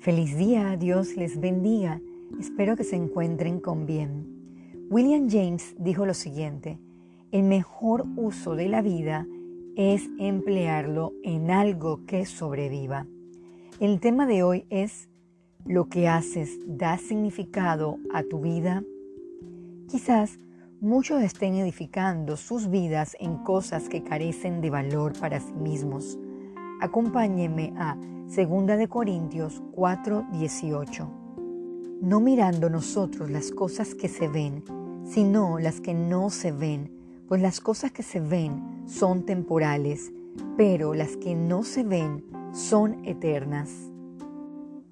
Feliz día, Dios les bendiga. Espero que se encuentren con bien. William James dijo lo siguiente, el mejor uso de la vida es emplearlo en algo que sobreviva. El tema de hoy es, ¿lo que haces da significado a tu vida? Quizás muchos estén edificando sus vidas en cosas que carecen de valor para sí mismos. Acompáñenme a 2 de Corintios 4:18. No mirando nosotros las cosas que se ven, sino las que no se ven, pues las cosas que se ven son temporales, pero las que no se ven son eternas.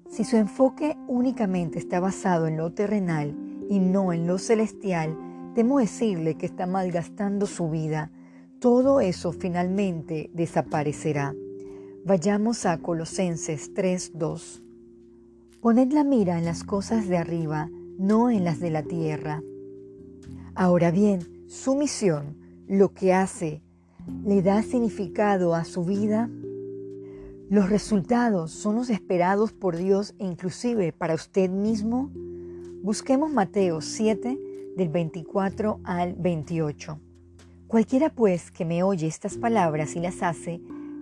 Si su enfoque únicamente está basado en lo terrenal y no en lo celestial, temo decirle que está malgastando su vida. Todo eso finalmente desaparecerá. Vayamos a Colosenses 3:2. Poned la mira en las cosas de arriba, no en las de la tierra. Ahora bien, su misión, lo que hace, le da significado a su vida. Los resultados son los esperados por Dios e inclusive para usted mismo. Busquemos Mateo 7 del 24 al 28. Cualquiera pues que me oye estas palabras y las hace,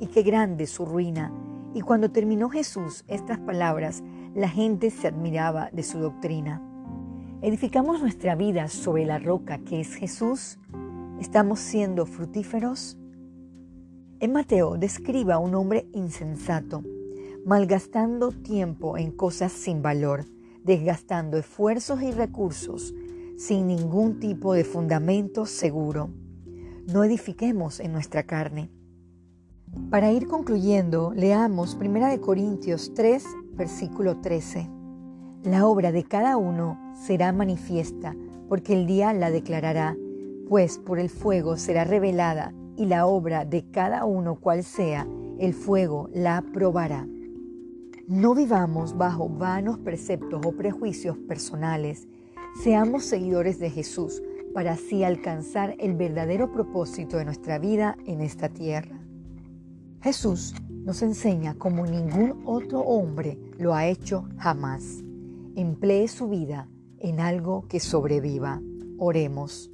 y qué grande su ruina. Y cuando terminó Jesús estas palabras, la gente se admiraba de su doctrina. ¿Edificamos nuestra vida sobre la roca que es Jesús? ¿Estamos siendo frutíferos? En Mateo describe a un hombre insensato, malgastando tiempo en cosas sin valor, desgastando esfuerzos y recursos sin ningún tipo de fundamento seguro. No edifiquemos en nuestra carne. Para ir concluyendo, leamos 1 Corintios 3, versículo 13. La obra de cada uno será manifiesta, porque el día la declarará, pues por el fuego será revelada, y la obra de cada uno cual sea, el fuego la probará. No vivamos bajo vanos preceptos o prejuicios personales, seamos seguidores de Jesús para así alcanzar el verdadero propósito de nuestra vida en esta tierra. Jesús nos enseña como ningún otro hombre lo ha hecho jamás. Emplee su vida en algo que sobreviva. Oremos.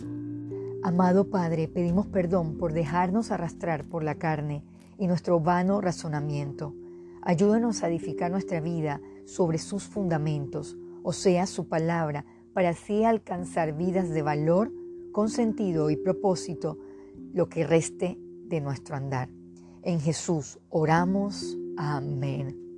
Amado Padre, pedimos perdón por dejarnos arrastrar por la carne y nuestro vano razonamiento. Ayúdanos a edificar nuestra vida sobre sus fundamentos, o sea, su palabra, para así alcanzar vidas de valor, con sentido y propósito, lo que reste de nuestro andar. En Jesús oramos. Amén.